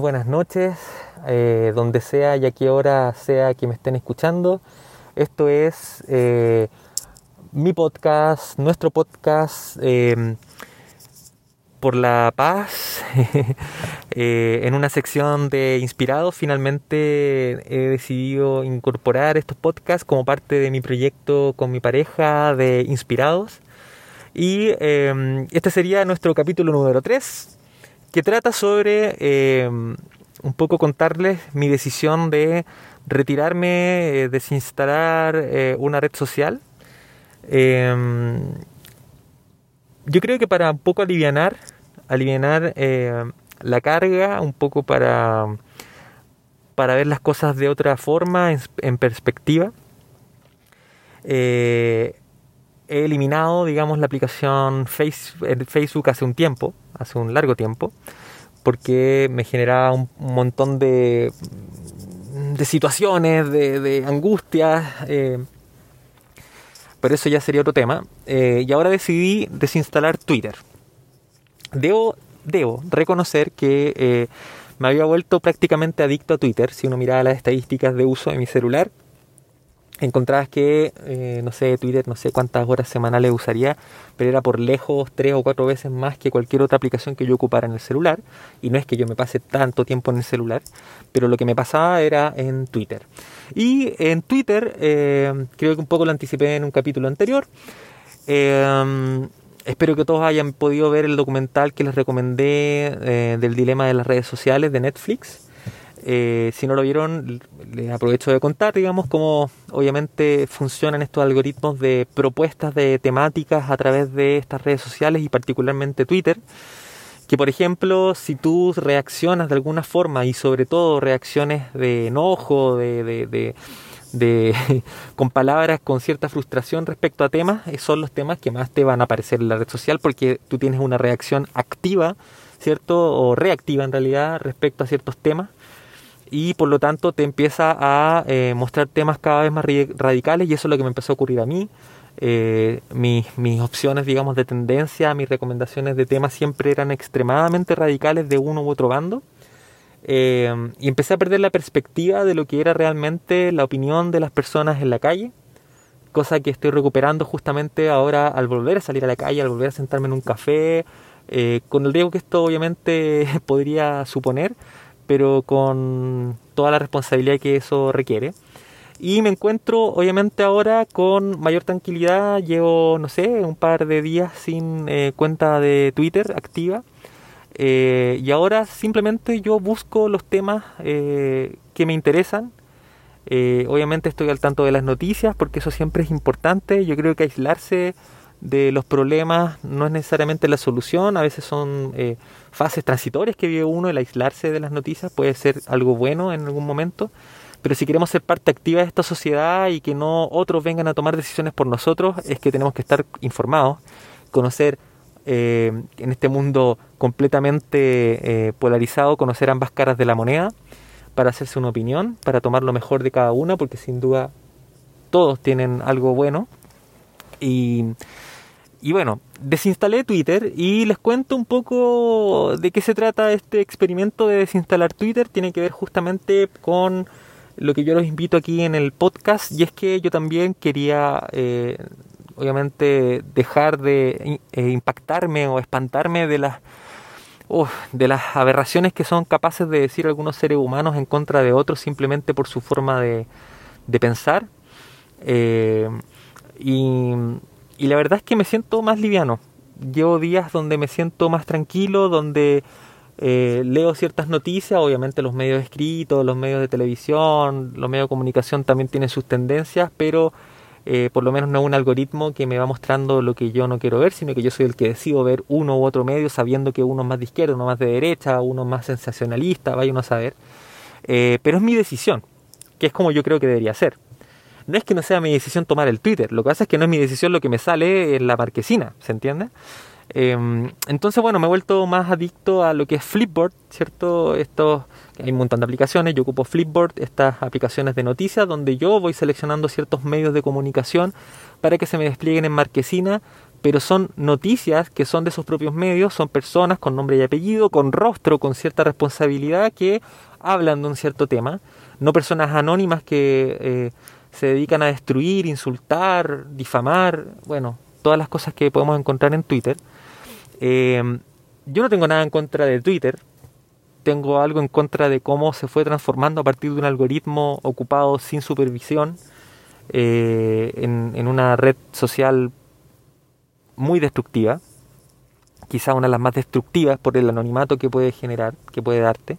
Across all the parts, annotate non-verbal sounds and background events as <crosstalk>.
Buenas noches, eh, donde sea y a qué hora sea que me estén escuchando. Esto es eh, mi podcast, nuestro podcast eh, por la paz. <laughs> en una sección de Inspirados, finalmente he decidido incorporar estos podcasts como parte de mi proyecto con mi pareja de Inspirados. Y este sería nuestro capítulo número 3 que trata sobre eh, un poco contarles mi decisión de retirarme, eh, desinstalar eh, una red social. Em, yo creo que para un poco aliviar, aliviar la carga, un poco para, para ver las cosas de otra forma, en, perspectiva. He eliminado, digamos, la aplicación Facebook hace un tiempo hace un largo tiempo, porque me generaba un, montón de, de situaciones, de, de angustias, eh, pero eso ya sería otro tema. Eh, y ahora decidí desinstalar Twitter. Debo, debo reconocer que eh, me había vuelto prácticamente adicto a Twitter, si uno miraba las estadísticas de uso de mi celular encontrabas que, eh, no sé, Twitter, no sé cuántas horas semanales usaría, pero era por lejos tres o cuatro veces más que cualquier otra aplicación que yo ocupara en el celular. Y no es que yo me pase tanto tiempo en el celular, pero lo que me pasaba era en Twitter. Y en Twitter, eh, creo que un poco lo anticipé en un capítulo anterior. Eh, espero que todos hayan podido ver el documental que les recomendé del dilema de las redes sociales de Netflix. Eh, si no lo vieron, les aprovecho de contar, digamos, cómo obviamente funcionan estos algoritmos de propuestas de temáticas a través de estas redes sociales y particularmente Twitter. Que por ejemplo, si tú reaccionas de alguna forma y sobre todo reacciones de enojo, de, <laughs> con palabras con cierta frustración respecto a temas, son los temas que más te van a aparecer en la red social porque tú tienes una reacción activa, ¿cierto? O reactiva en realidad respecto a ciertos temas y por lo tanto te empieza a eh, mostrar temas cada vez más radicales y eso es lo que me empezó a ocurrir a mí. Eh, mis, mis, opciones, digamos, de tendencia, mis recomendaciones de temas siempre eran extremadamente radicales de uno u otro bando. Eh, y empecé a perder la perspectiva de lo que era realmente la opinión de las personas en la calle, cosa que estoy recuperando justamente ahora al volver a salir a la calle, al volver a sentarme en un café, con el riesgo que esto obviamente <laughs> podría suponer, pero con toda la responsabilidad que eso requiere. Y me encuentro obviamente ahora con mayor tranquilidad, llevo, no sé, un par de días sin eh, cuenta de Twitter activa. Eh, y ahora simplemente yo busco los temas eh, que me interesan. obviamente estoy al tanto de las noticias porque eso siempre es importante. Yo creo que aislarse de los problemas no es necesariamente la solución, a veces son eh, fases transitorias que vive uno, el aislarse de las noticias puede ser algo bueno en algún momento, pero si queremos ser parte activa de esta sociedad y que no otros vengan a tomar decisiones por nosotros, es que tenemos que estar informados, conocer eh, en este mundo completamente eh, polarizado, conocer ambas caras de la moneda para hacerse una opinión, para tomar lo mejor de cada una, porque sin duda todos tienen algo bueno. Y y bueno, desinstalé Twitter y les cuento un poco de qué se trata este experimento de desinstalar Twitter. Tiene que ver justamente con lo que yo los invito aquí en el podcast y es que yo también quería, eh, obviamente, dejar de eh, impactarme o espantarme de las de las aberraciones que son capaces de decir algunos seres humanos en contra de otros simplemente por su forma de, pensar. Eh, y la verdad es que me siento más liviano. Llevo días donde me siento más tranquilo, donde eh, leo ciertas noticias, obviamente los medios escritos, los medios de televisión, los medios de comunicación también tienen sus tendencias, pero eh, por lo menos no es un algoritmo que me va mostrando lo que yo no quiero ver, sino que yo soy el que decido ver uno u otro medio sabiendo que uno es más de izquierda, uno más de derecha, uno más sensacionalista, vaya uno a saber. Eh, pero es mi decisión, que es como yo creo que debería ser no es que no sea mi decisión tomar el Twitter, lo que pasa es que no es mi decisión lo que me sale en la marquesina, ¿se entiende? Em, entonces, bueno, me he vuelto más adicto a lo que es Flipboard, ¿cierto? Esto, hay un montón de aplicaciones, yo ocupo Flipboard, estas aplicaciones de noticias, donde yo voy seleccionando ciertos medios de comunicación para que se me desplieguen en marquesina pero son noticias que son de sus propios medios, son personas con nombre y apellido, con rostro, con cierta responsabilidad que hablan de un cierto tema, no personas anónimas que eh, se dedican a destruir, insultar, difamar, bueno, todas las cosas que podemos encontrar en Twitter. Eh, yo no tengo nada en contra de Twitter, tengo algo en contra de cómo se fue transformando a partir de un algoritmo ocupado sin supervisión eh, en, una red social muy destructiva, quizá una de las más destructivas por el anonimato que puede generar, que puede darte.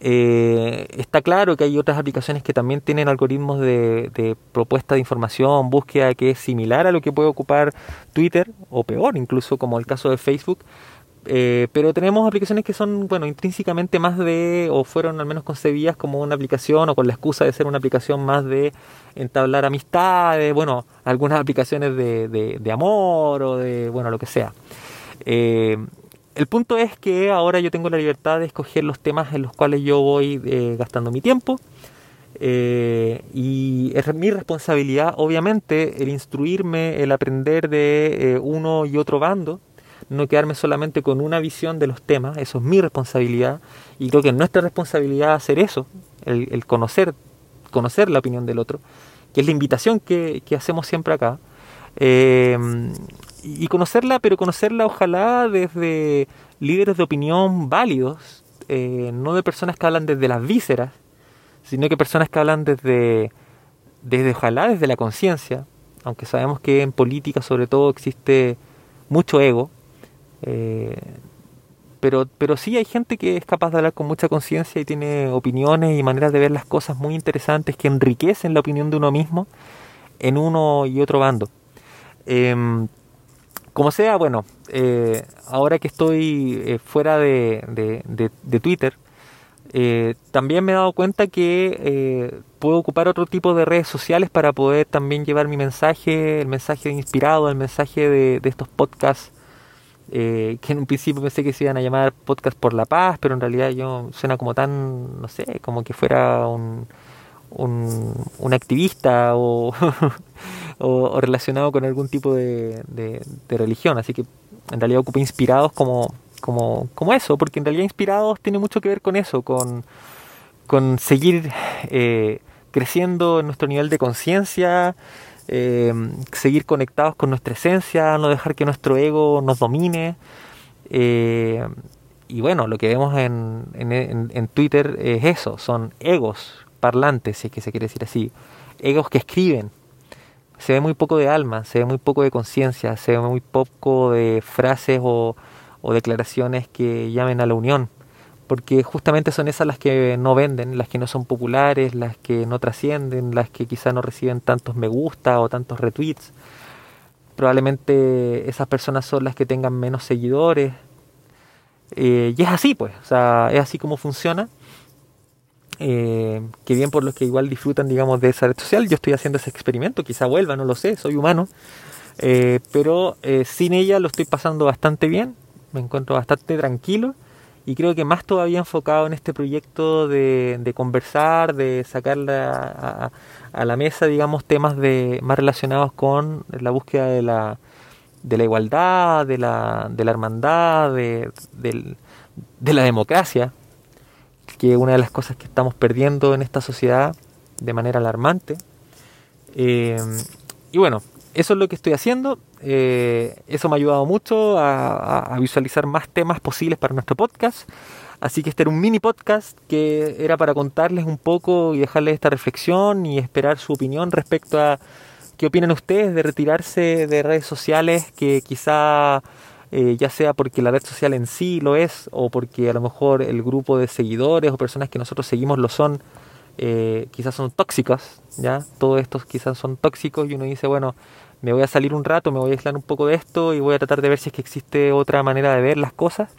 Eh, está claro que hay otras aplicaciones que también tienen algoritmos de, propuesta de información, búsqueda que es similar a lo que puede ocupar Twitter, o peor incluso como el caso de Facebook, eh, pero tenemos aplicaciones que son, bueno, intrínsecamente más de, o fueron al menos concebidas como una aplicación, o con la excusa de ser una aplicación más de entablar amistades, bueno, algunas aplicaciones de, de, amor o de, bueno, lo que sea. Eh, el punto es que ahora yo tengo la libertad de escoger los temas en los cuales yo voy eh, gastando mi tiempo. y es mi responsabilidad, obviamente, el instruirme, el aprender de uno y otro bando no quedarme solamente con una visión de los temas, eso es mi responsabilidad y creo que es nuestra responsabilidad hacer eso, el, conocer, conocer la opinión del otro, que es la invitación que, hacemos siempre acá. Eh, y conocerla, pero conocerla ojalá desde líderes de opinión válidos, eh, no de personas que hablan desde las vísceras, sino que personas que hablan desde, desde ojalá desde la conciencia, aunque sabemos que en política sobre todo existe mucho ego, eh, pero, pero sí hay gente que es capaz de hablar con mucha conciencia y tiene opiniones y maneras de ver las cosas muy interesantes que enriquecen la opinión de uno mismo en uno y otro bando. Em, como sea, bueno, eh, ahora que estoy eh, fuera de, de, Twitter, también me he dado cuenta que puedo ocupar otro tipo de redes sociales para poder también llevar mi mensaje, el mensaje inspirado, el mensaje de, de estos podcasts eh, que en un principio pensé que se iban a llamar Podcast por la Paz, pero en realidad yo suena como tan, no sé, como que fuera un, un, activista <laughs> o, o, relacionado con algún tipo de, de, religión, así que en realidad ocupé inspirados como, como, como eso, porque en realidad inspirados tiene mucho que ver con eso, con, con seguir eh, creciendo en nuestro nivel de conciencia, eh, seguir conectados con nuestra esencia, no dejar que nuestro ego nos domine. Eh, y bueno, lo que vemos en, en, Twitter es eso, son egos parlantes, si es que se quiere decir así, egos que escriben. Se ve muy poco de alma, se ve muy poco de conciencia, se ve muy poco de frases o, declaraciones que llamen a la unión porque justamente son esas las que no venden, las que no son populares, las que no trascienden, las que quizá no reciben tantos me gusta o tantos retweets. Probablemente esas personas son las que tengan menos seguidores. Eh, y es así, pues, o sea, es así como funciona. Eh, que bien por los que igual disfrutan, digamos, de esa red social. Yo estoy haciendo ese experimento, quizá vuelva, no lo sé, soy humano. Eh, pero sin ella lo estoy pasando bastante bien, me encuentro bastante tranquilo y creo que más todavía enfocado en este proyecto de, conversar, de sacar a, la mesa, digamos, temas de, más relacionados con la búsqueda de la, de la igualdad, de la hermandad, de, la democracia, que una de las cosas que estamos perdiendo en esta sociedad de manera alarmante. Eh, y bueno, eso es lo que estoy haciendo. Eh, eso me ha ayudado mucho a, visualizar más temas posibles para nuestro podcast. Así que este era un mini podcast que era para contarles un poco y dejarles esta reflexión y esperar su opinión respecto a qué opinan ustedes de retirarse de redes sociales que quizá eh, ya sea porque la red social en sí lo es o porque a lo mejor el grupo de seguidores o personas que nosotros seguimos lo son, eh, quizás son tóxicas, ¿ya? Todos estos quizás son tóxicos y uno dice, bueno, me voy a salir un rato, me voy a aislar un poco de esto y voy a tratar de ver si es que existe otra manera de ver las cosas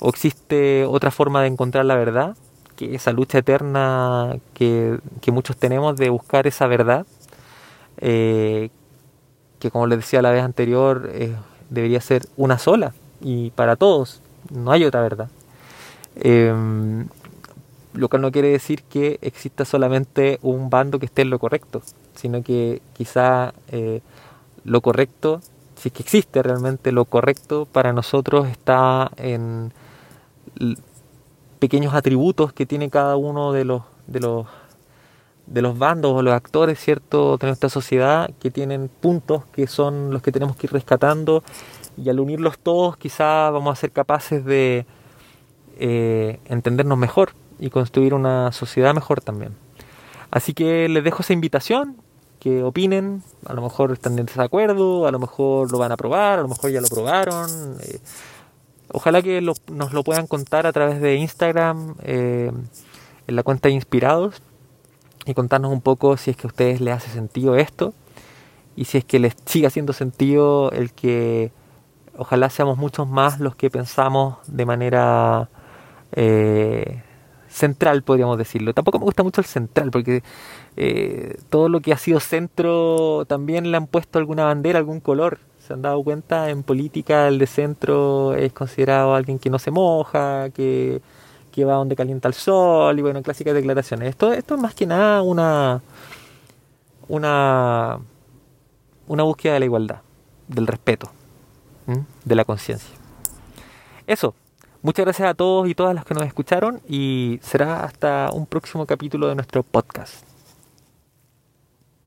o existe otra forma de encontrar la verdad, que esa lucha eterna que, muchos tenemos de buscar esa verdad, eh, que como les decía la vez anterior, eh, debería ser una sola y para todos, no hay otra verdad. Em, lo cual no quiere decir que exista solamente un bando que esté en lo correcto, sino que quizá eh, lo correcto si es que existe realmente lo correcto para nosotros está en pequeños atributos que tiene cada uno de los de los de los bandos o los actores cierto de nuestra sociedad que tienen puntos que son los que tenemos que ir rescatando. Y al unirlos todos quizá vamos a ser capaces de eh, entendernos mejor y construir una sociedad mejor también. Así que les dejo esa invitación que opinen, a lo mejor están en desacuerdo, a lo mejor lo van a probar, a lo mejor ya lo probaron. Eh, ojalá que nos lo puedan contar a través de Instagram, eh, en la cuenta de Inspirados, y contarnos un poco si es que a ustedes les hace sentido esto y si es que les sigue haciendo sentido el que ojalá seamos muchos más los que pensamos de manera eh, central, podríamos decirlo. Tampoco me gusta mucho el central, porque eh, todo lo que ha sido centro también le han puesto alguna bandera, algún color. Se han dado cuenta, en política el de centro es considerado alguien que no se moja, que, que va donde calienta el sol, y bueno, clásicas declaraciones. Esto, esto es más que nada una, una, una búsqueda de la igualdad, del respeto, de la conciencia. Eso, Muchas gracias a todos y todas las que nos escucharon y será hasta un próximo capítulo de nuestro podcast.